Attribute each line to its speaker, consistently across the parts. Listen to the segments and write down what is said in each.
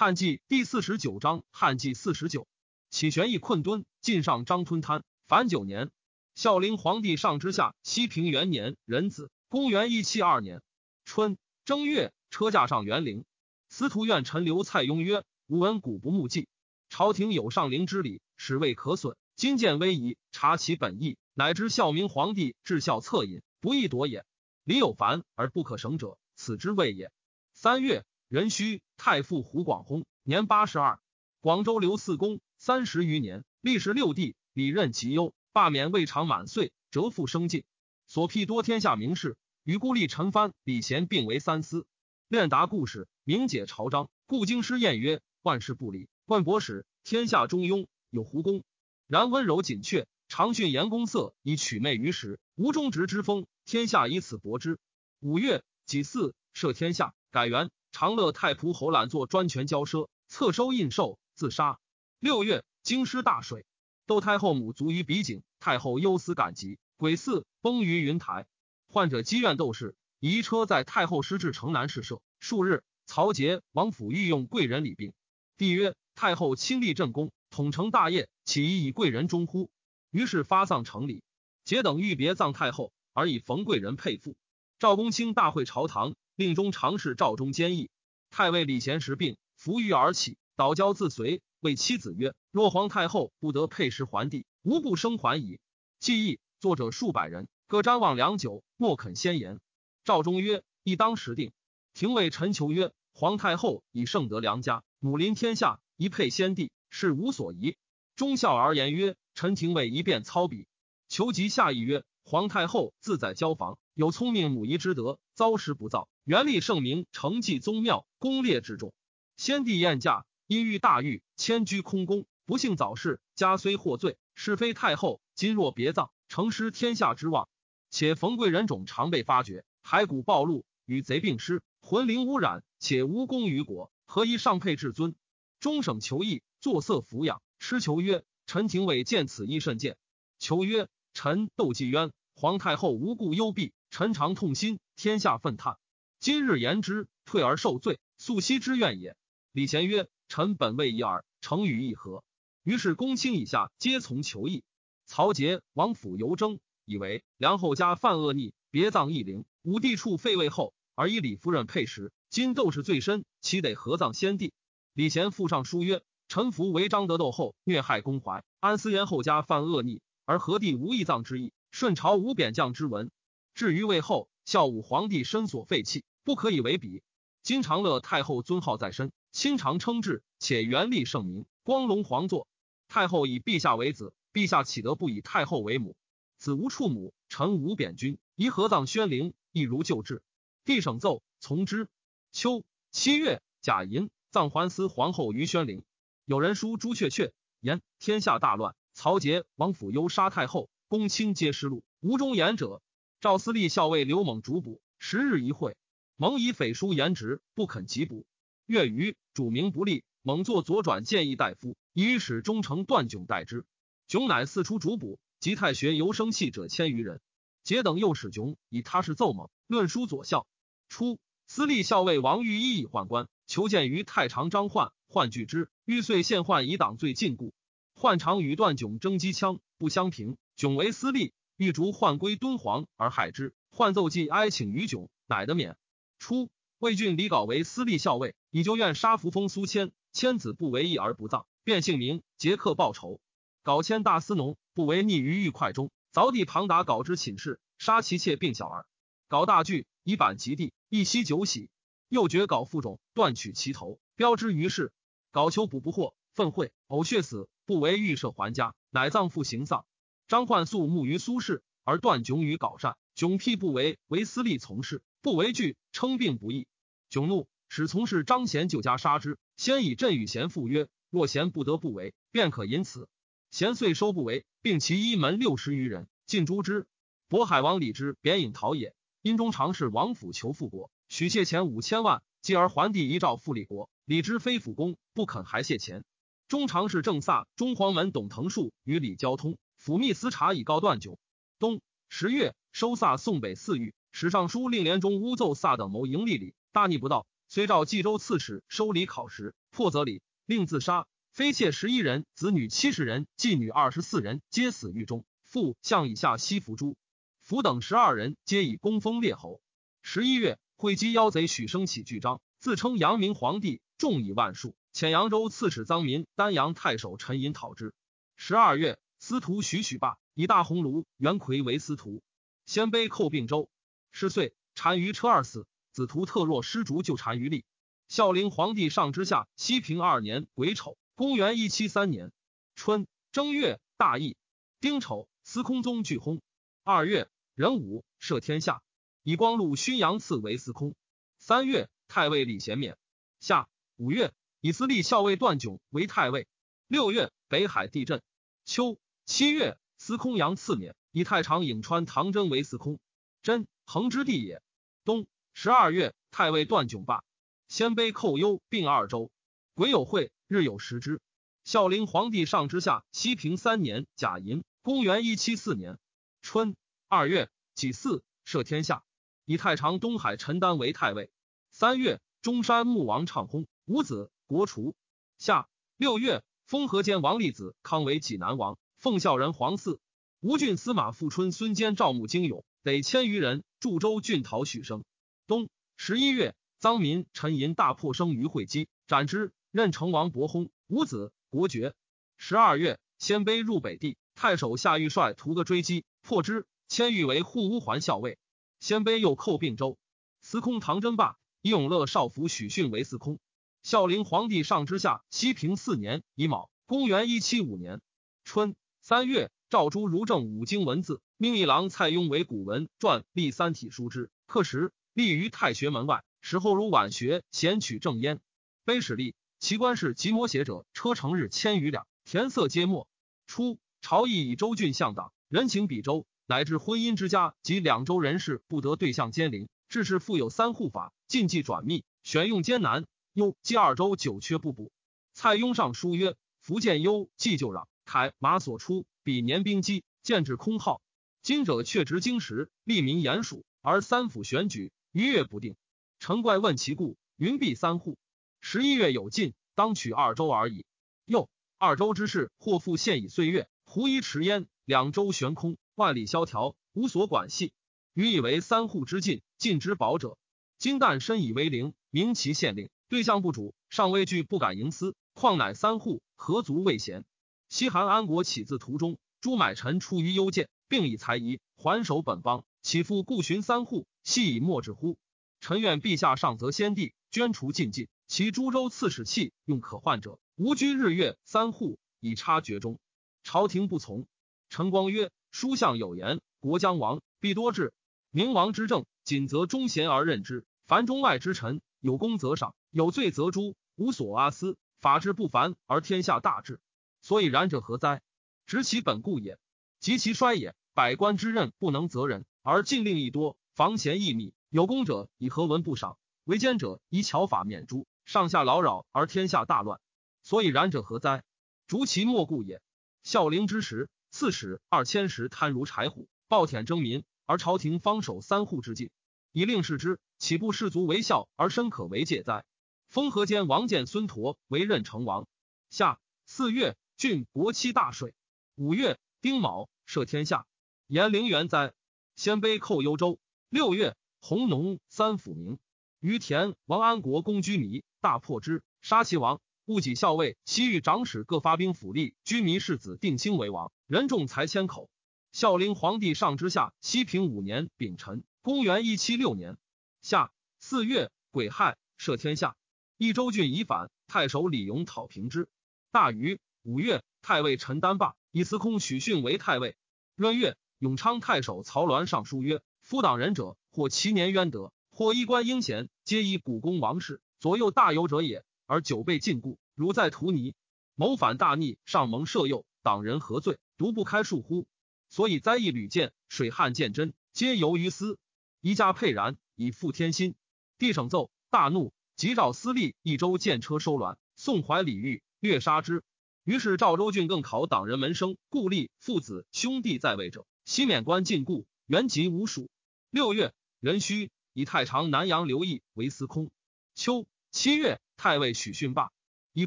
Speaker 1: 汉纪第四十九章，汉纪四十九，启玄义困敦，晋上张吞贪。凡九年，孝陵皇帝上之下，西平元年壬子，公元一七二年春正月，车驾上元陵。司徒院陈留蔡邕曰：“吾闻古不慕祭，朝廷有上陵之礼，使未可损。今见威仪，察其本意，乃知孝明皇帝至孝恻隐，不易夺也。礼有繁而不可省者，此之谓也。”三月。壬戌，太傅胡广薨，年八十二。广州刘四公三十余年，历时六帝，礼任其优，罢免未尝满岁，折复生进。所辟多天下名士，与孤立陈蕃、李贤并为三司，练达故事，明解朝章。故京师宴曰：“万事不理。”万博史，天下中庸，有胡公。然温柔谨阙，常训言公色，以取媚于时，无忠直之风。天下以此博之。五月己巳，赦天下，改元。长乐太仆侯览作专权骄奢，侧收印绶，自杀。六月，京师大水，窦太后母卒于比井，太后忧思感疾，鬼祀崩于云台。患者积怨斗士，移车在太后师至城南侍舍。数日，曹节王府御用贵人礼病。帝曰：“太后亲立正功，统承大业，岂宜以贵人终乎？”于是发丧成礼。节等欲别葬太后，而以冯贵人配父。赵公卿大会朝堂。令中常侍赵忠坚毅，太尉李贤时病，伏于而起，倒交自随，谓妻子曰：“若皇太后不得配食还帝，无不生还矣。”记忆作者数百人，各瞻望良久，莫肯先言。赵忠曰：“亦当时定。”廷尉陈求曰：“皇太后以圣德良家，母临天下，一配先帝，是无所疑。”忠孝而言曰：“陈廷尉一便操笔。”求及下意曰：“皇太后自在交房，有聪明母仪之德，遭时不造。”元立圣明，承继宗庙，功烈之重。先帝宴驾，因遇大狱，迁居空宫，不幸早逝。家虽获罪，是非太后。今若别葬，成失天下之望。且冯贵人种常被发觉，骸骨暴露，与贼并尸，魂灵污染，且无功于国，何以上配至尊？终省求义，作色抚养。痴求曰：“陈廷尉见此意甚见。”求曰：“臣窦继渊，皇太后无故幽闭，臣常痛心，天下愤叹。”今日言之，退而受罪，素昔之怨也。李贤曰：“臣本未一耳，诚与议和。”于是公卿以下皆从求议。曹节王府尤征，以为梁后家犯恶逆，别葬义陵。武帝处废位后，而以李夫人配食。今斗士最深，岂得合葬先帝？李贤附上书曰：“臣服为张德斗后虐害公怀，安思延后家犯恶逆，而何帝无义葬之意？顺朝无贬将之文。至于魏后。”孝武皇帝身所废弃，不可以为比。今长乐太后尊号在身，亲常称制，且元立圣明，光隆皇座。太后以陛下为子，陛下岂得不以太后为母？子无处母，臣无贬君，宜合葬宣陵，亦如旧制。帝省奏，从之。秋七月，甲寅，葬桓思皇后于宣陵。有人书朱雀雀言：天下大乱，曹节王府忧杀太后，公卿皆失路，无忠言者。赵思立校尉刘猛主捕，十日一会，猛以匪书言直，不肯缉捕。月余，主名不立，猛作左转谏议大夫，以使忠诚段炯代之。炯乃四出主捕，及太学游生气者千余人。节等又使炯以他事奏猛，论书左校。初，司隶校尉王玉一以宦官，求见于太常张焕，焕拒之，欲遂献宦以党罪禁锢。宦常与段炯争机枪，不相平。炯为司隶。欲逐宦归敦煌而害之，宦奏寄哀请于炯，乃得免。初，魏郡李杲为私立校尉，以旧院杀扶风苏迁，迁子不为义而不葬，变姓名，结客报仇。杲迁大司农，不为逆于狱快中，凿地旁达杲之寝室，杀其妾并小儿。杲大惧，以板及地，一夕酒喜，又觉杲腹冢，断取其头，标之于市。杲求补不获，愤秽，呕血死，不为预设还家，乃葬父行丧。张焕素慕于苏轼，而断迥于镐善。迥辟不为，为私利从事，不为惧，称病不义。迥怒，使从事张贤就家杀之。先以朕与贤父曰：若贤不得不为，便可因此。贤遂收不为，并其一门六十余人，尽诛之。渤海王李之贬引陶也，因中常侍王府求复国，许谢钱五千万，继而还帝遗诏复立国。李之非辅公，不肯还谢钱。中常侍正萨中黄门董腾树与李交通。府密司察以告断酒。冬十月，收萨送北四狱。史尚书令连中诬奏萨等谋盈利礼，大逆不道。虽召冀州刺史收礼考时，破则礼，令自杀。妃妾十一人，子女七十人，妓女二十四人，皆死狱中。父向以下西服诛。福等十二人，皆以功封列侯。十一月，会稽妖贼许生起巨章，自称阳明皇帝，众以万数。遣扬州刺史臧民、丹阳太守陈寅讨之。十二月，司徒许许霸以大鸿胪、袁魁为司徒。鲜卑寇并州，十岁，单于车二死。子徒特若失卒，就单于立。孝陵皇帝上之下，西平二年癸丑，公元一七三年春正月，大义丁丑，司空宗巨薨。二月。壬午，赦天下，以光禄勋阳赐为司空。三月，太尉李贤免。夏五月，以司隶校尉段炯为太尉。六月，北海地震。秋七月，司空杨赐免，以太常颍川唐真为司空。真，衡之地也。冬十二月，太尉段炯罢。鲜卑寇幽并二州，癸有会，日有食之。孝陵皇帝上之下，西平三年甲寅，公元一七四年春。二月己巳，赦天下，以太常东海陈丹为太尉。三月，中山穆王畅薨，五子，国除。夏六月，封河间王立子康为济南王，奉孝人皇嗣。吴郡司马富春孙坚赵穆精勇，得千余人，驻州郡讨许生。冬十一月，臧民、陈寅大破生于会稽，斩之，任成王伯薨，五子，国爵。十二月，鲜卑入北地，太守夏玉帅屠个追击，破之。迁誉为护乌桓校尉，鲜卑又寇并州。司空唐真霸以永乐少府许逊为司空。孝陵皇帝上之下，西平四年乙卯，公元一七五年春三月，诏诸儒正五经文字，命一郎蔡邕为古文传立三体书之。刻时立于太学门外。时后如晚学衔取正焉。碑史立，其官是即摹写者，车成日千余两，田色皆墨。初，朝议以州郡向党，人情比州。乃至婚姻之家及两州人士不得对象兼邻，致是复有三户法，禁忌转密，选用艰难。又继二州久缺不补。蔡邕上书曰：福建幽既就壤，铠马所出，比年兵机，见至空号。今者却执经时，利民严属，而三府选举，逾越不定。臣怪问其故，云必三户。十一月有尽，当取二州而已。又二州之事，或复现以岁月，胡疑迟焉，两州悬空。万里萧条，无所管系。予以为三户之禁，禁之保者。今旦身以为陵，明其县令，对象不主，尚畏惧，不敢营私。况乃三户，何足畏贤？西韩安国起自途中，朱买臣出于幽见，并以才疑还守本邦，岂复故寻三户，系以莫之乎？臣愿陛下上则先帝，捐除禁忌，其诸州刺史器用可换者，无居日月三户，以差绝中。朝廷不从。陈光曰。书相有言：“国将亡，必多治。明王之政，仅择忠贤而任之；凡中外之臣，有功则赏，有罪则诛，无所阿私。法治不凡，而天下大治。所以然者何哉？执其本故也。及其衰也，百官之任不能责人，而禁令亦多，防贤易密。有功者以何文不赏？为奸者以巧法免诛。上下劳扰，而天下大乱。所以然者何哉？逐其莫故也。孝陵之时。”刺史二千石贪如柴虎，暴殄征民，而朝廷方守三户之境，以令视之，岂不士卒为孝而身可为戒哉？封河间王建孙陀为任成王。夏四月，郡国期大税。五月丁卯，赦天下。延陵元哉。鲜卑寇幽州。六月，弘农三府名。于田王安国公居弥，大破之，杀其王。戊己校尉、西域长史各发兵辅力，居弥世子定兴为王，人众才千口。孝陵皇帝上之下，西平五年丙辰，公元一七六年夏四月癸亥，赦天下。益州郡已反，太守李勇讨平之。大禹五月，太尉陈丹霸以司空许逊为太尉。闰月，永昌太守曹鸾上书曰：夫党人者，或其年渊德，或衣冠英贤，皆以古公王室左右大游者也。而久被禁锢，如在荼泥，谋反大逆，上蒙赦宥，党人何罪？独不开恕乎？所以灾异屡见，水旱见真，皆由于私。一家沛然，以复天心。帝省奏，大怒，即召司隶益州见车收卵，宋怀李煜，略杀之。于是赵州郡更考党人门生，故立父子兄弟在位者，悉免官禁锢，原籍无属。六月，壬戌，以太常南阳刘毅为司空。秋七月，太尉许逊罢，以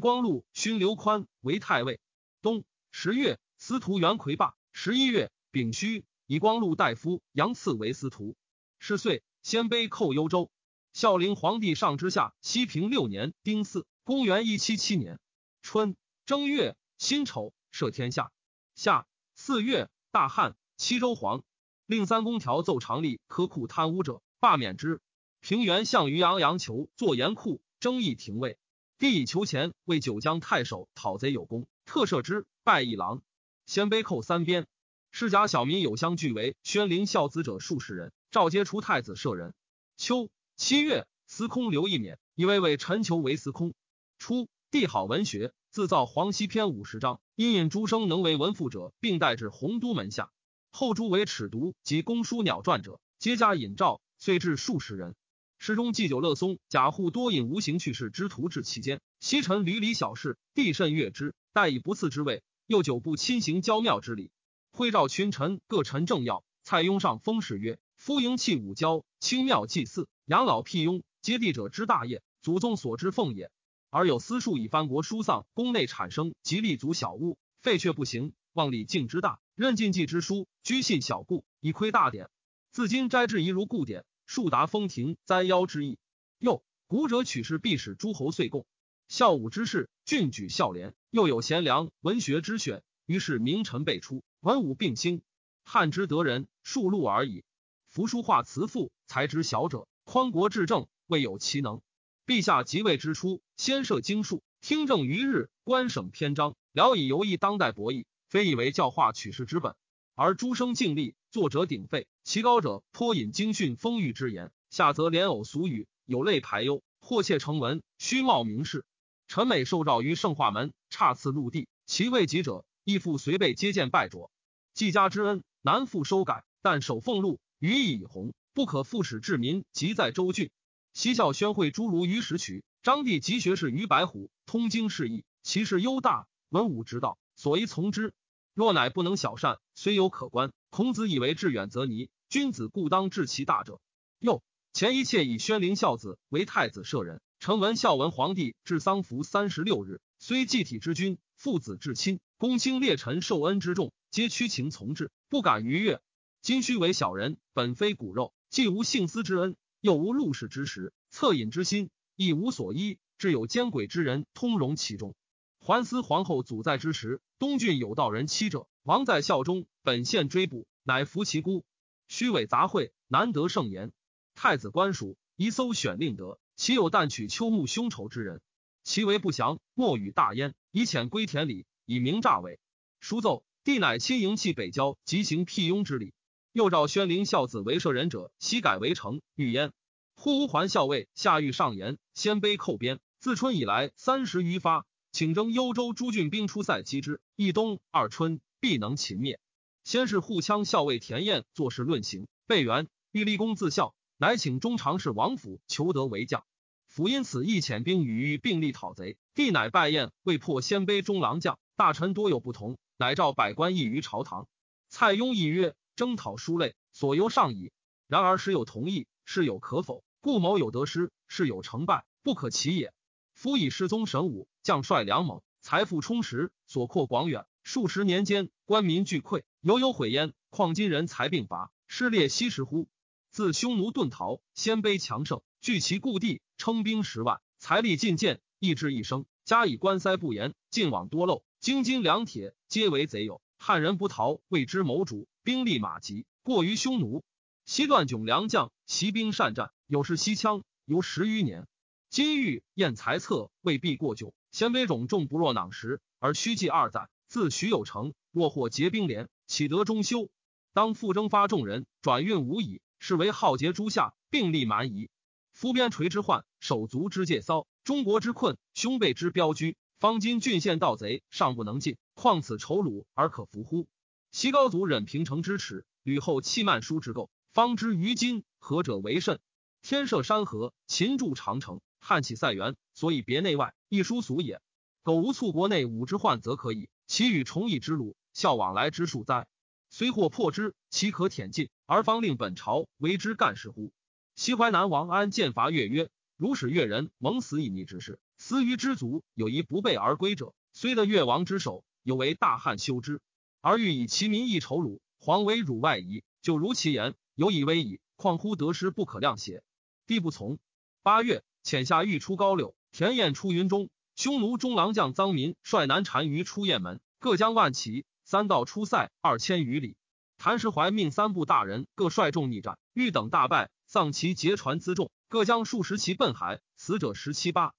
Speaker 1: 光禄勋刘宽为太尉。冬十月，司徒袁奎罢。十一月，丙戌，以光禄大夫杨赐为司徒。是岁，鲜卑寇幽州。孝陵皇帝上之下，西平六年丁巳，公元一七七年春正月辛丑，赦天下。夏四月，大旱，七州黄，令三公条奏常吏苛库贪污者，罢免之。平原项羽杨阳求作严库，争议廷尉。帝以求钱为九江太守，讨贼有功，特赦之，拜一郎。鲜卑寇三边，世家小民有相聚为宣陵孝子者数十人，召皆出太子舍人。秋。七月，司空刘义勉以为为陈求为司空。初，帝好文学，自造《黄溪篇》五十章，因引诸生能为文赋者，并代至洪都门下。后诸为尺读及公书鸟传者，皆加引诏，遂至数十人。诗中祭酒乐松，贾户多引无形去世之徒至其间。西臣屡屡小事，帝甚悦之，待以不赐之位。又久不亲行郊庙之礼。会召群臣各陈政要。蔡邕上封事曰：“夫迎器武交，清庙祭祀。”养老辟雍，接地者之大业，祖宗所之奉也。而有私数以藩国疏丧，宫内产生及立足小屋，废却不行，望礼敬之大，任禁忌之书，居信小故，以窥大典。自今斋制宜如故典，数达封庭灾妖之意。又古者取士必使诸侯岁贡，孝武之士郡举孝廉，又有贤良文学之选，于是名臣辈出，文武并兴。汉之得人数禄而已。扶书画辞赋，才知小者。匡国治政，未有其能。陛下即位之初，先设经术，听政于日，官省篇章，聊以游艺当代博弈，非以为教化取士之本。而诸生尽力，作者鼎沸，其高者颇引经训风裕之言，下则连偶俗语，有类排忧，或窃成文，虚冒名士。臣美受诏于圣化门，差次入地，其未及者，亦复随备接见拜着。季家之恩，难复收改，但守俸禄，予以以弘。不可复使治民，即在州郡。西校宣会诸儒于石渠，张帝集学士于白虎，通经释义，其事优大，文武之道，所宜从之。若乃不能小善，虽有可观。孔子以为志远则泥，君子固当治其大者。又前一切以宣灵孝子为太子舍人，臣闻孝文皇帝至丧服三十六日，虽祭体之君，父子至亲，公卿列臣受恩之重，皆屈情从之，不敢逾越。今须为小人，本非骨肉。既无幸思之恩，又无入世之时，恻隐之心，亦无所依。至有奸诡之人通融其中。桓思皇后祖在之时，东郡有道人妻者，王在孝中，本县追捕，乃服其姑。虚伪杂秽，难得圣言。太子官属宜搜选令得，其有旦取秋木凶仇之人，其为不祥，莫与大焉。以遣归田里，以明诈伪。书奏，帝乃亲迎弃北郊，即行辟雍之礼。又召宣灵孝子为舍人者，悉改为成。欲焉，忽还校尉下狱上言：鲜卑寇边，自春以来三十余发，请征幽州诸郡兵出塞击之。一冬二春，必能擒灭。先是护羌校尉田彦作事论刑，备元欲立功自效，乃请中常侍王府求得为将。府因此亦遣兵与欲并力讨贼。帝乃拜宴，未破鲜卑中郎将，大臣多有不同，乃召百官议于朝堂。蔡邕议曰。征讨书类，所由上矣。然而时有同意，事有可否，故谋有得失，事有成败，不可齐也。夫以世宗神武，将帅良猛，财富充实，所扩广远，数十年间，官民俱溃，犹有悔焉。况今人才并拔，失列西时乎？自匈奴遁逃，鲜卑强盛，据其故地，称兵十万，财力尽见，意志一生，加以关塞不严，进往多漏，京津粮铁皆为贼有。汉人不逃，谓之谋主。兵力马急，过于匈奴。西段迥良将，骑兵善战，有事西羌，游十余年。金玉验才策，未必过久。鲜卑种众不若囊时，而虚计二载。自许有成，若获结兵连，岂得中休？当复征发众人，转运无已，是为浩劫诸夏，并立蛮夷。夫边陲之患，手足之介骚，中国之困，兄辈之标居。方今郡县盗贼尚不能进，况此仇虏而可服乎？西高祖忍平城之耻，吕后弃曼书之垢，方知于今何者为甚？天设山河，秦筑长城，汉起塞垣，所以别内外，亦殊俗也。苟无促国内武之患，则可以；其与崇义之鲁，效往来之数哉？虽或破之，岂可舔尽？而方令本朝为之干事乎？西淮南王安剑伐越曰：“如使越人蒙死以逆之事，思于知足，有一不备而归者，虽得越王之手，有为大汉修之。而欲以其民益仇辱，皇为辱外夷，就如其言，有以威矣。况乎得失不可量邪？帝不从。八月，遣下欲出高柳，田晏出云中。匈奴中郎将臧民率南单于出雁门，各将万骑，三道出塞二千余里。谭石怀命三部大人各率众逆战，欲等大败，丧其劫船辎重，各将数十骑奔海，死者十七八。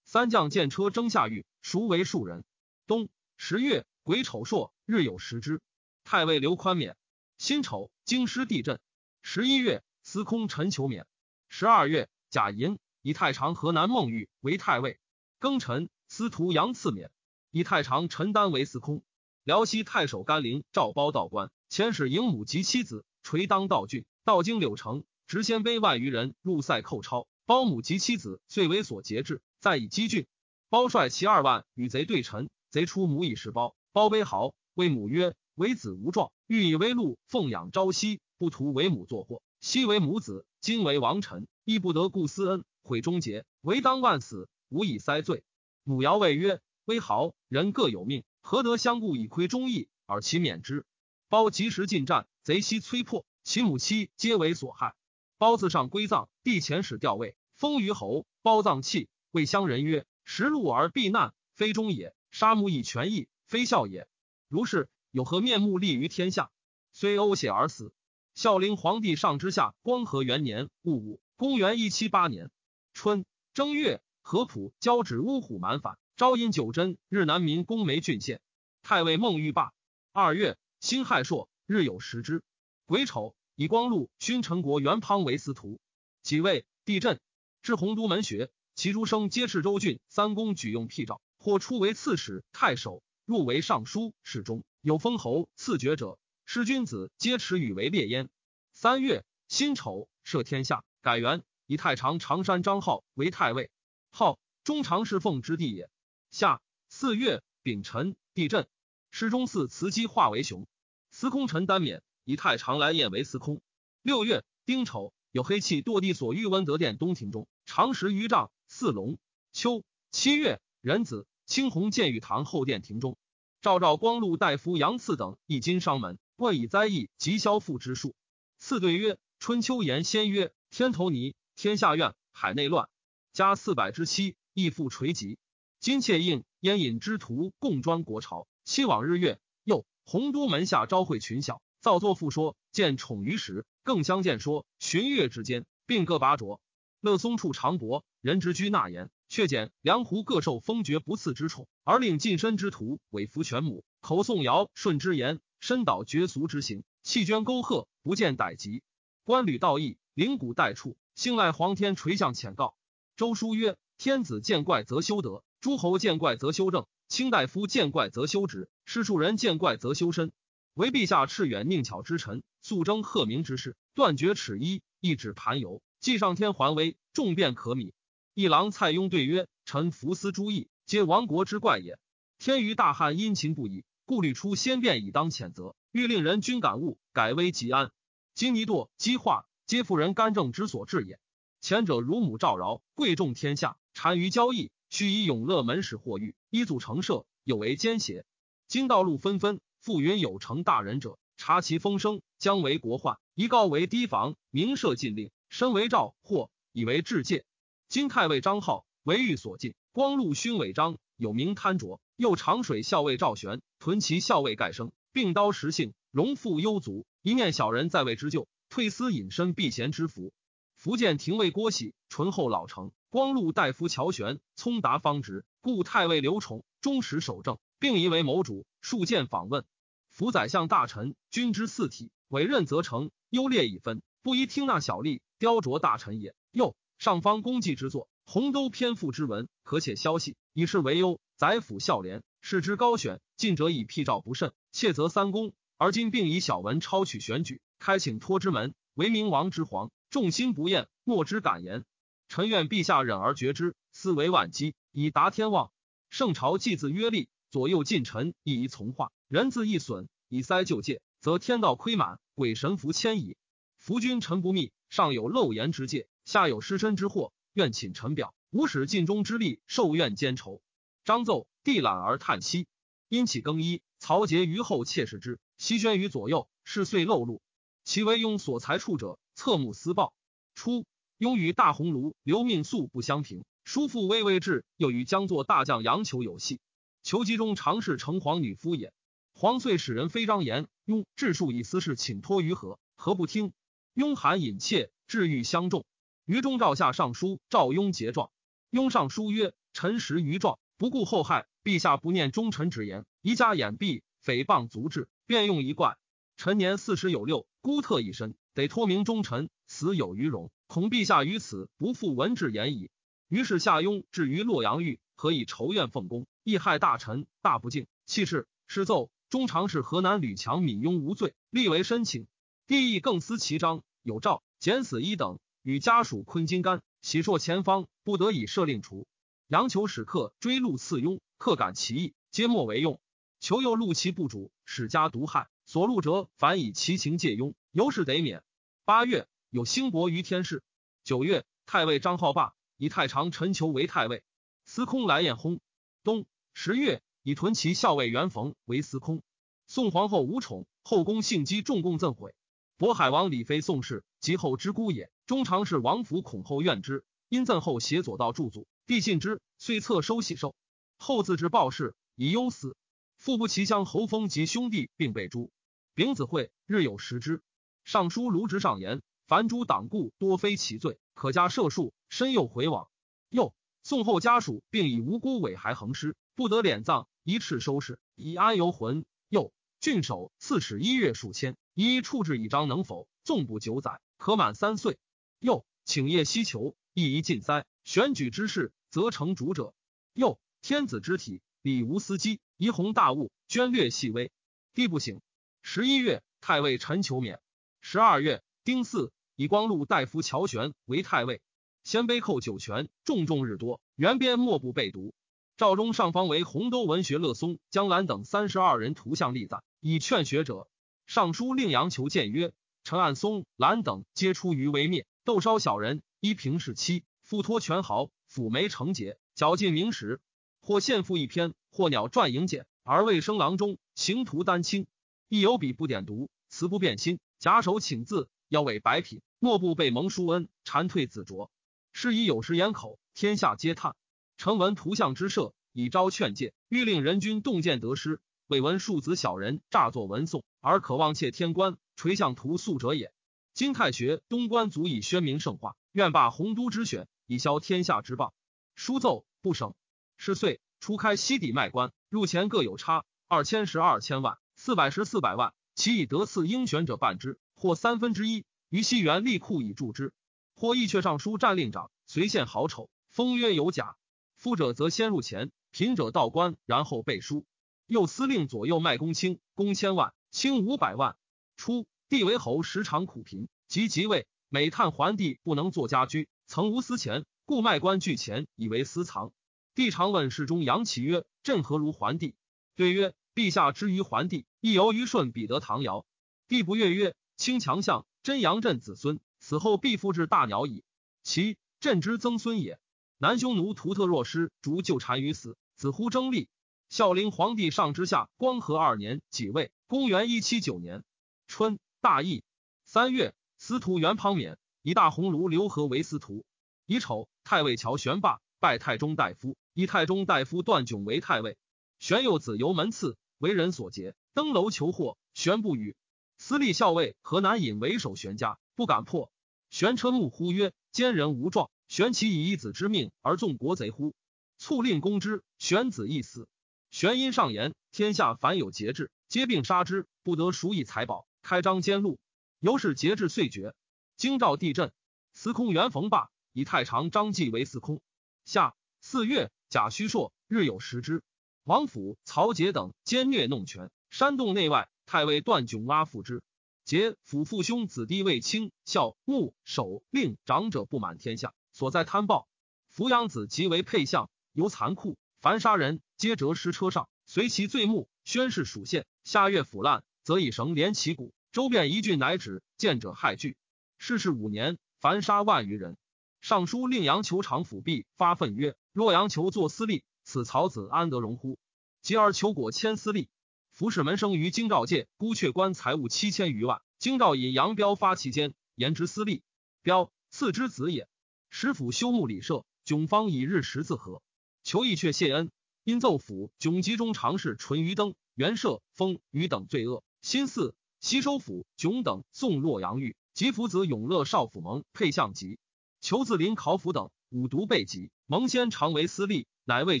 Speaker 1: 三将见车征下狱，孰为数人。冬十月，癸丑朔，日有食之。太尉刘宽免。辛丑，京师地震。十一月，司空陈求免。十二月，贾寅以太常河南孟玉为太尉。庚辰，司徒杨赐免，以太常陈丹为司空。辽西太守甘陵赵包道官，遣使迎母及妻子，垂当道郡。道经柳城，执鲜卑万余人入塞寇超。包母及妻子遂为所节制，再以击郡。包率其二万与贼对陈，贼出母以食包。包悲豪，谓母曰：“为子无状，欲以威禄奉养朝夕，不图为母作祸。昔为母子，今为王臣，亦不得故思恩，毁终结，唯当万死。”无以塞罪。母尧谓曰：“威豪人各有命，何得相顾以亏忠义，而其免之？”包及时进战，贼悉摧破，其母妻皆为所害。包自上归葬，帝遣使吊位，封于侯。包葬器，谓乡人曰：“食禄而避难，非忠也；杀母以权义，非孝也。如是，有何面目立于天下？”虽呕血而死。孝陵皇帝上之下光和元年戊午，公元一七八年春正月。合浦交趾乌虎蛮反，招阴九真日南民攻梅郡县。太尉孟玉霸。二月，辛亥朔，日有食之。癸丑，以光禄勋陈国元滂为司徒。己未，地震。至洪都门学，其诸生皆是州郡三公举用辟诏，或出为刺史、太守，入为尚书、侍中，有封侯、赐爵者，师君子皆持与为烈焉。三月，辛丑，赦天下，改元，以太常常山张浩为太尉。号中常侍奉之地也。夏四月丙辰，地震。师中寺祠基化为熊。司空陈丹免，以太常来宴为司空。六月丁丑，有黑气堕地所遇温德殿东庭中，长十余丈，四龙。秋七月壬子，青红建玉堂后殿庭中，赵赵光禄大夫杨赐等一金商门，问以灾异及消复之术。赐对曰：春秋言先曰：天头泥，天下怨，海内乱。加四百之妻，亦复垂疾。今妾应燕引之徒共专国朝，期往日月。又洪都门下朝会群小，造作赋说，见宠于时，更相见说，旬月之间，并各拔擢。乐松处长伯，人之居纳言，却减梁胡各受封爵不次之宠，而令近身之徒委服全母，口诵尧舜之言，深导绝俗之行，弃捐沟壑，不见歹疾。官履道义，灵骨待处，信赖皇天垂向浅告。周书曰：“天子见怪则修德，诸侯见怪则修正，卿大夫见怪则修职，士庶人见怪则修身。唯陛下赤远宁巧之臣，速征鹤鸣之事，断绝齿衣，一指盘游，继上天还威，众便可悯。”一郎蔡邕对曰：“臣服思诸义，皆亡国之怪也。天于大汉殷勤不已，故虑出先变以当谴责，欲令人均感悟，改危即安。今泥堕积化，皆妇人干政之所致也。”前者如母赵饶，贵重天下，单于交易，须以永乐门使获狱，依祖成社，有为奸邪。今道路纷纷，复云有成大人者，察其风声，将为国患。宜告为堤防，明设禁令，身为赵或以为治戒。今太尉张浩为欲所禁，光禄勋违章，有名贪浊。又长水校尉赵玄屯其校尉盖生，并刀实性，荣富幽族，一念小人在位之旧，退私隐身避嫌之福。福建廷尉郭喜醇厚老成，光禄大夫乔玄聪达方直，故太尉刘崇忠实守正，并疑为谋主。数见访问，辅宰相大臣，君之四体，委任则成，优劣已分，不宜听那小吏雕琢大臣也。又上方功绩之作，鸿都篇赋之文，可且消息，以是为忧。宰辅孝廉，视之高选，近者以辟诏不慎，窃则三公。而今并以小文抄取选举，开请托之门，为明王之皇。众心不厌，莫之敢言。臣愿陛下忍而决之，思为万机，以达天望。圣朝既自约立，左右近臣亦宜从化。人自一损，以塞旧戒，则天道亏满，鬼神福迁矣。夫君臣不密，上有漏言之戒，下有失身之祸，愿请臣表，吾使尽忠之力，受愿兼仇。张奏，帝览而叹息。因起更衣，曹节于后妾视之，西宣于左右，是遂漏露。其为庸所裁处者，侧目私报。初，庸与大鸿胪刘命素不相平，叔父微微至，又与将作大将杨求有隙。求吉中常侍承皇女夫也。皇遂使人非张言，庸治数以私事请托于何？何不听？雍含隐妾，至欲相重。于中诏下上书，赵雍结状。雍上书曰：“臣实于状，不顾后害。陛下不念忠臣之言，宜加掩蔽，诽谤足智，便用一怪。臣年四十有六，孤特一身，得托名忠臣，死有余荣。恐陛下于此不复文治言矣。”于是下雍至于洛阳狱，何以仇怨奉公，亦害大臣，大不敬。弃事，是奏。中常侍河南吕强闵雍无罪，立为申请。帝意更思其章，有诏减死一等，与家属昆金干，喜朔前方，不得已赦令除。杨求使客追录赐庸，客感其意，皆莫为用。求又录其部主，使家毒害所录者，反以其情借庸，由是得免。八月，有兴伯于天氏。九月，太尉张浩霸以太常陈求为太尉，司空来彦薨。冬十月。以屯骑校尉袁逢为司空。宋皇后无宠，后宫幸姬重共赠毁。渤海王李妃宋氏及后之姑也。中常侍王府恐后怨之，因赠后携左道驻祖，帝信之，遂册收喜寿。后自知报事，以忧死。父不齐乡侯封及兄弟并被诛。丙子会日有食之。尚书卢植上言：凡诸党固多非其罪，可加赦数。身又回往。又宋后家属并以无辜委骸横尸，不得敛葬。一敕收拾，以安游魂。又郡守刺史一月数千，一处置以章能否？纵不九载，可满三岁。又请业希求，亦宜尽哉。选举之事，则成主者。又天子之体，礼无司机，仪宏大物，捐略细微。帝不省。十一月，太尉陈求免。十二月，丁巳，以光禄大夫乔玄为太尉。鲜卑寇酒泉，重重日多，原边莫不被毒。赵中上方为洪都文学乐松、江兰等三十二人图像立赞，以劝学者。尚书令杨求谏曰：陈岸松、兰等皆出于微灭，斗烧小人，依平是妻，复托权豪，抚眉成节，绞尽名实。或献赋一篇，或鸟传迎简，而未生郎中，行图丹青，亦有笔不点读，词不变心，假手请字，腰尾白品，莫不被蒙叔恩，蝉蜕子卓。是以有时言口，天下皆叹。成闻图像之设，以招劝诫，欲令人君动见得失。未闻庶子小人诈作文颂，而渴望窃天官，垂向图素者也。今太学东关足以宣明圣化，愿罢洪都之选，以消天下之谤。书奏不省。是岁初开西底卖官，入钱各有差二千十二千万，四百十四百万。其以得赐应选者半之，或三分之一。于西园吏库以助之，或义阙尚书战令长随献好丑，封曰有假。富者则先入钱，贫者到官，然后背书。右司令左右卖公卿，公千万，卿五百万。初，帝为侯，时常苦贫，及即位，每叹桓帝不能作家居，曾无私钱，故卖官聚钱以为私藏。帝常问侍中杨启曰：“朕何如桓帝？”对曰：“陛下之于桓帝，亦由于顺彼得唐尧。”帝不悦曰：“卿强相，真阳朕子孙，死后必复至大鸟矣。其朕之曾孙也。”南匈奴图特若失，逐就单于死，子乎争立。孝陵皇帝上之下，光和二年己未，公元一七九年春，大义三月，司徒元庞免以大鸿胪刘和为司徒。乙丑，太尉乔玄霸拜太中大夫，以太中大夫段炯为太尉。玄幼子由门次，为人所劫，登楼求获，玄不语。司隶校尉河南尹为首，玄家不敢破。玄车怒呼曰：“奸人无状。”玄其以一子之命而纵国贼乎？卒令攻之，玄子亦死。玄因上言：天下凡有节制，皆并杀之，不得赎以财宝。开张奸路，由是节制遂绝。京兆地震，司空元逢霸以太常张继为司空。夏四月，贾虚硕日有食之。王府曹节等奸虐弄权，煽动内外。太尉段炯挖复之。节府父兄子弟为卿孝穆守令长者不满天下。所在贪暴，扶养子即为配相，尤残酷。凡杀人，皆折尸车上，随其罪目，宣示属县。下月腐烂，则以绳连其骨。周遍一郡，乃止见者害惧。世事五年，凡杀万余人。尚书令杨求长府弼发愤曰：“若杨求作司隶，此曹子安得荣乎？”及而求果迁司隶。服侍门生于京兆界，孤阙官财物七千余万。京兆以杨彪发其间，言之司隶。彪次之子也。使府修木礼社，迥方以日十字合。求义却谢恩，因奏府迥集中常侍淳于登、袁绍、封于等罪恶。新四西收府窘等送洛阳狱，及福子永乐少府蒙配相籍。求自临考府等五毒被及，蒙先常为司隶，乃谓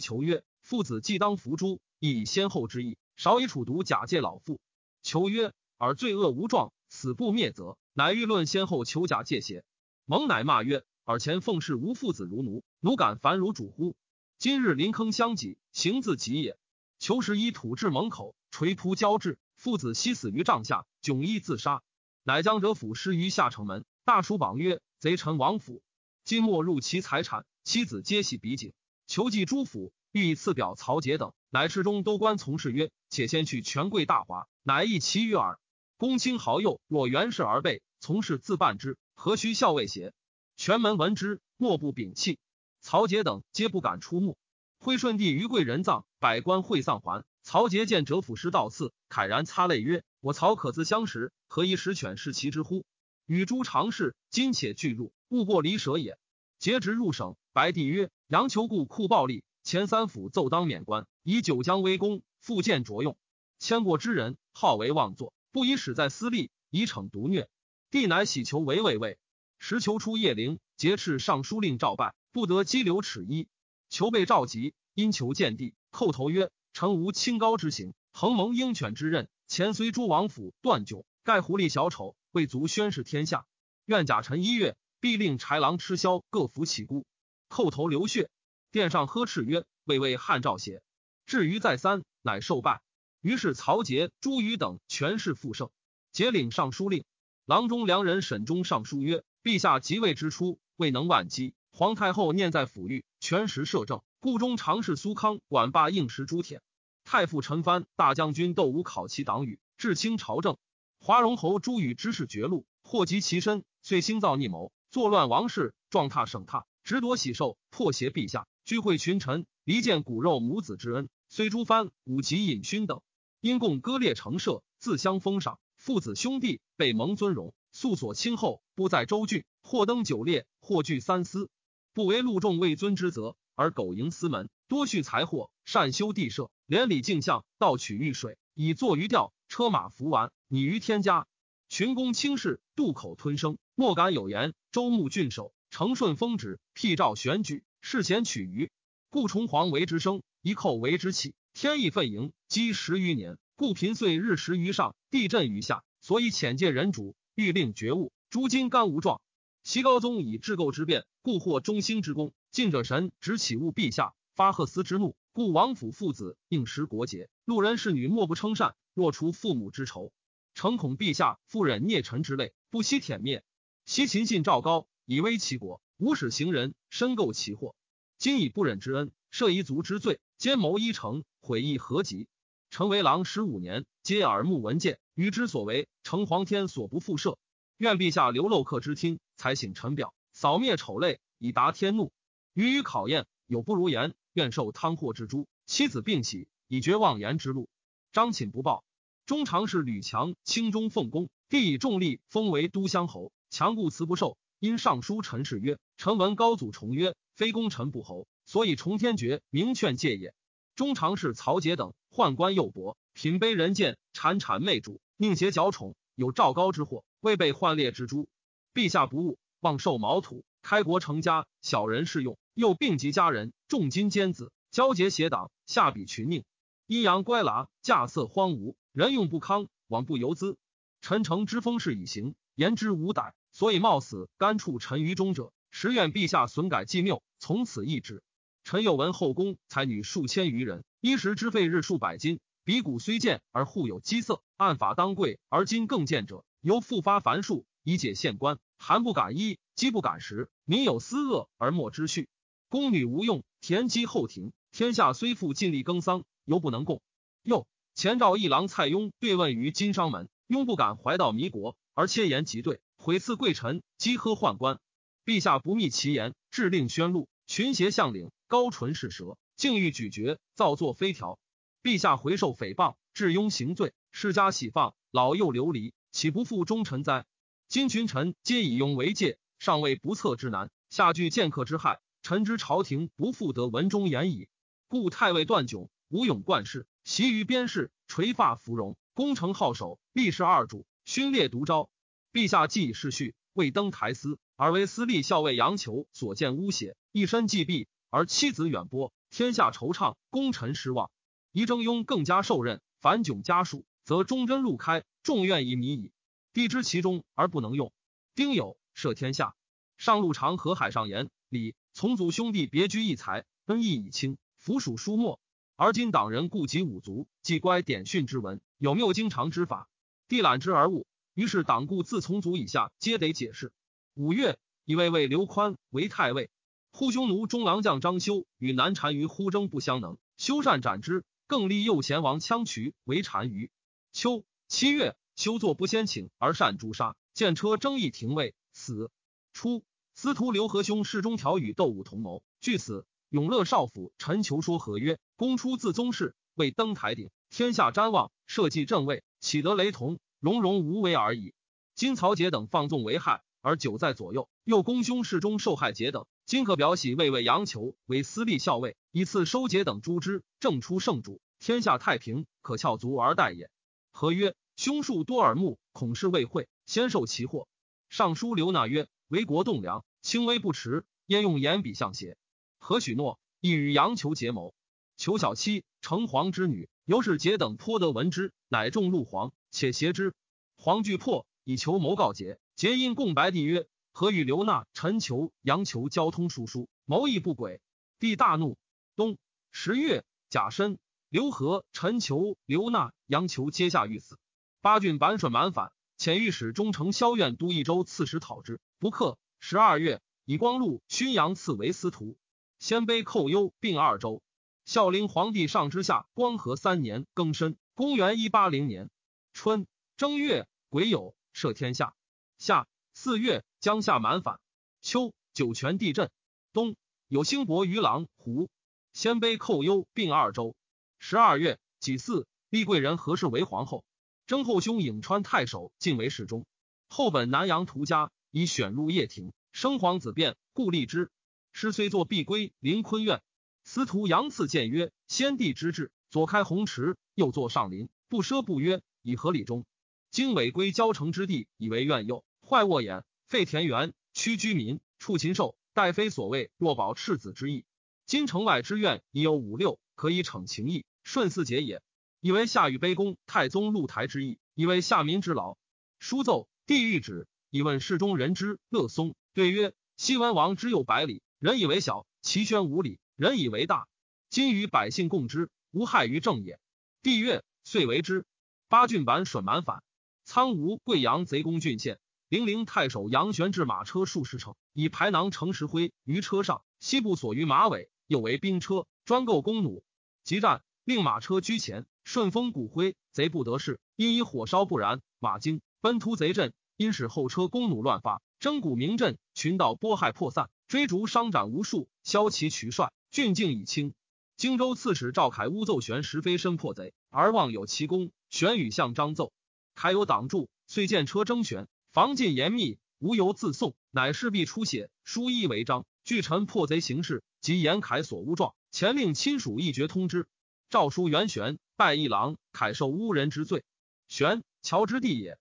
Speaker 1: 求曰：“父子既当伏诛，亦以先后之意，少以处毒假借老父。”求曰：“尔罪恶无状，死不灭则，乃欲论先后求假借邪？”蒙乃骂曰。尔前奉事无父子如奴，奴敢凡如主乎？今日临坑相挤，行自己也。求时以土至门口，垂扑交至，父子悉死于帐下，迥衣自杀。乃将者府尸于下城门，大书榜曰：“贼臣王府，今没入其财产，妻子皆系比景。”求祭诸府，欲以赐表曹节等，乃赤中都官从事曰：“且先去权贵大华，乃议其余耳。公卿豪右若袁氏而备，从事自办之，何须校尉邪？”全门闻之，莫不屏气。曹节等皆不敢出目。徽顺帝于贵人葬，百官会丧还。曹节见折府师到次，慨然擦泪曰：“我曹可自相识，何以使犬视其之乎？”与诸常侍今且俱入，勿过离舍也。节直入省，白帝曰：“杨求故酷暴力，前三府奏当免官，以九江威功，复见着用。迁过之人，好为妄作，不以使在私利，以惩独虐。帝乃喜求为卫尉。”时求出叶陵，劫斥尚书令赵拜，不得激流齿衣。求被召集，因求见帝，叩头曰：“臣无清高之行，恒蒙鹰犬之任。前随诸王府断酒，盖狐狸小丑，未足宣示天下。愿甲辰一月，必令豺狼吃枭，各服其辜。”叩头流血。殿上呵斥曰：“未为汉诏邪。”至于再三，乃受拜。于是曹节、朱瑜等权势复盛，节领尚书令。郎中良人沈中上书曰。陛下即位之初，未能万机。皇太后念在抚育，全时摄政，故中常侍苏康管罢应时朱铁。太傅陈蕃、大将军窦武考其党羽，至清朝政。华容侯朱宇之事绝路，祸及其身，遂兴造逆谋，作乱王室，壮踏省榻，执夺喜寿，破邪陛下，聚会群臣，离间骨肉母子之恩。虽诸藩、武吉、尹勋等，因共割裂城社，自相封赏，父子兄弟被蒙尊荣。素所亲厚，不在州郡，或登九列，或聚三司，不为禄众位尊之责，而苟营私门，多蓄财货，善修地设，连理镜像，盗取御水，以作鱼钓，车马服完，拟于天家。群公轻视，渡口吞声，莫敢有言。周穆郡守，承顺封旨，辟诏选举，事前取鱼，故崇皇为之生，一寇为之起，天意奋盈，积十余年，故贫岁日食于上，地震于下，所以浅借人主。欲令觉悟，诸今干无状。齐高宗以治构之变，故获中兴之功。近者神只起物陛下，发贺斯之怒，故王府父子应时国节，路人侍女莫不称善。若除父母之仇，诚恐陛下复忍孽臣之泪，不惜舔灭。西秦信赵高，以威其国，无使行人，深构其祸。今以不忍之恩，赦夷族之罪，奸谋一城，毁义何及？成为郎十五年，皆耳目闻见。与之所为，承皇天所不复赦。愿陛下留漏客之听，才醒臣表，扫灭丑类，以达天怒。予以考验，有不如言，愿受汤祸之诛。妻子病喜，以绝妄言之路。张寝不报。中常侍吕强清中奉公，帝以重力封为都乡侯。强故辞不受，因上书陈氏曰：“臣闻高祖重曰，非功臣不侯，所以重天爵明劝戒也。”中常侍曹节等宦官幼薄，品卑人贱，谗谄媚主。宁邪矫宠，有赵高之祸，未被宦列之诛。陛下不误，望受毛土，开国成家，小人适用。又病及家人，重金兼子，交结邪党，下笔群佞，阴阳乖剌，稼穑荒芜，人用不康，罔不由资。臣诚之风势已行，言之无歹，所以冒死干处臣于中者，实愿陛下损改纪谬，从此易之。臣又闻后宫才女数千余人，衣食之费日数百金。比古虽贱而互有积色，按法当贵而今更贱者，由复发繁数以解县官。寒不敢衣，饥不敢食，民有私恶而莫之序。宫女无用，田鸡后庭。天下虽富，尽力耕桑，犹不能供。又前赵一郎蔡邕对问于金商门，邕不敢怀道弥国，而切言即对，毁赐贵臣，讥喝宦官。陛下不密其言，致令宣录。群邪相领，高淳是舌，竟欲咀嚼，造作非条。陛下回受诽谤，致庸行罪，世家喜放，老幼流离，岂不负忠臣哉？今群臣皆以庸为戒，上位不测之难，下惧剑客之害，臣之朝廷不复得文中言矣。故太尉段炯武勇冠世，习于边事，垂发芙蓉，攻城好守，历事二主，勋列独招。陛下既已逝序，未登台司，而为私立校尉杨求所见污邪，一身既毙，而妻子远播，天下惆怅，功臣失望。宜征庸更加受任，反窘家属，则忠贞路开，众怨以迷矣。帝知其中而不能用。丁酉，赦天下。上路长河海上言，李从祖兄弟别居一才，恩义已清。服属书墨，而今党人顾及五族，既乖典训之文，有谬经常之法，帝览之而悟。于是党故自从族以下，皆得解释。五月，以魏魏刘宽为太尉。呼匈奴中郎将张修与南单于呼征不相能，修善斩之。更立右贤王羌渠为单于。秋七月，修作不先请而善诛杀，见车争议廷尉，死。初，司徒刘和兄侍中条与窦武同谋，据此。永乐少府陈求说和曰：“公出自宗室，未登台顶，天下瞻望，社稷正位，岂得雷同？荣荣无为而已。今曹节等放纵为害，而久在左右，又公兄事中受害节等，今可表喜为魏杨求为私立校尉，以次收节等诛之，正出圣主，天下太平，可翘足而待也。”何曰：“凶数多耳目，恐是未会，先受其祸。”尚书刘纳曰：“为国栋梁，轻微不迟，焉用言笔相邪？”何许诺，亦与杨求结谋。求小妻成皇之女，由是结等颇得闻之，乃众陆皇，且挟之。皇惧破，以求谋告捷。结因共白帝曰：“何与刘纳、陈求、杨求交通疏疏，谋议不轨？”帝大怒。冬十月，甲申，刘和、陈求、刘纳、杨求皆下狱死。八郡版顺满反，遣御史中丞萧苑都益州刺史讨之，不克。十二月，以光禄勋阳赐为司徒。鲜卑寇忧并二州，孝陵皇帝上之下光和三年庚申，公元一八零年春正月癸酉，赦天下。夏四月，江夏满反。秋酒泉地震。冬有兴伯于狼胡。鲜卑寇忧并二州。十二月己巳，立贵人何氏为皇后。征后兄颍川太守晋为侍中。后本南阳屠家，以选入掖庭，生皇子辩，故立之。师虽作必归临坤苑，司徒杨赐谏曰：“先帝之治，左开鸿池，右作上林，不奢不约，以合理中。今违归交城之地，以为苑右，坏沃眼，废田园，屈居民，畜禽兽，待非所谓若保赤子之意。今城外之苑已有五六，可以逞情义，顺四节也。以为下与卑躬太宗露台之意，以为下民之劳。书奏帝谕旨，以问侍中人之乐松，对曰：西文王之右百里。”人以为小，其宣无礼；人以为大，今与百姓共之，无害于政也。帝曰：遂为之。八郡版损蛮反，苍梧贵阳贼攻郡县，零陵太守杨玄至马车数十乘，以排囊盛石灰于车上，西部所于马尾，又为兵车，专购弓弩。急战，令马车居前，顺风鼓灰，贼不得势，因以火烧不燃，马惊，奔突贼阵，因使后车弓弩乱发，征鼓鸣震，群盗波害破散。追逐伤斩无数，骁骑渠帅，郡境已清。荆州刺史赵凯诬奏玄石飞身破贼，而望有其功。玄与向张奏，凯有挡住，遂见车征玄，防禁严密，无由自送，乃势必出血，书衣为章。据臣破贼行事，及严凯所诬状，前令亲属一决通知。诏书元玄拜一郎，凯受诬人之罪。玄乔之弟也，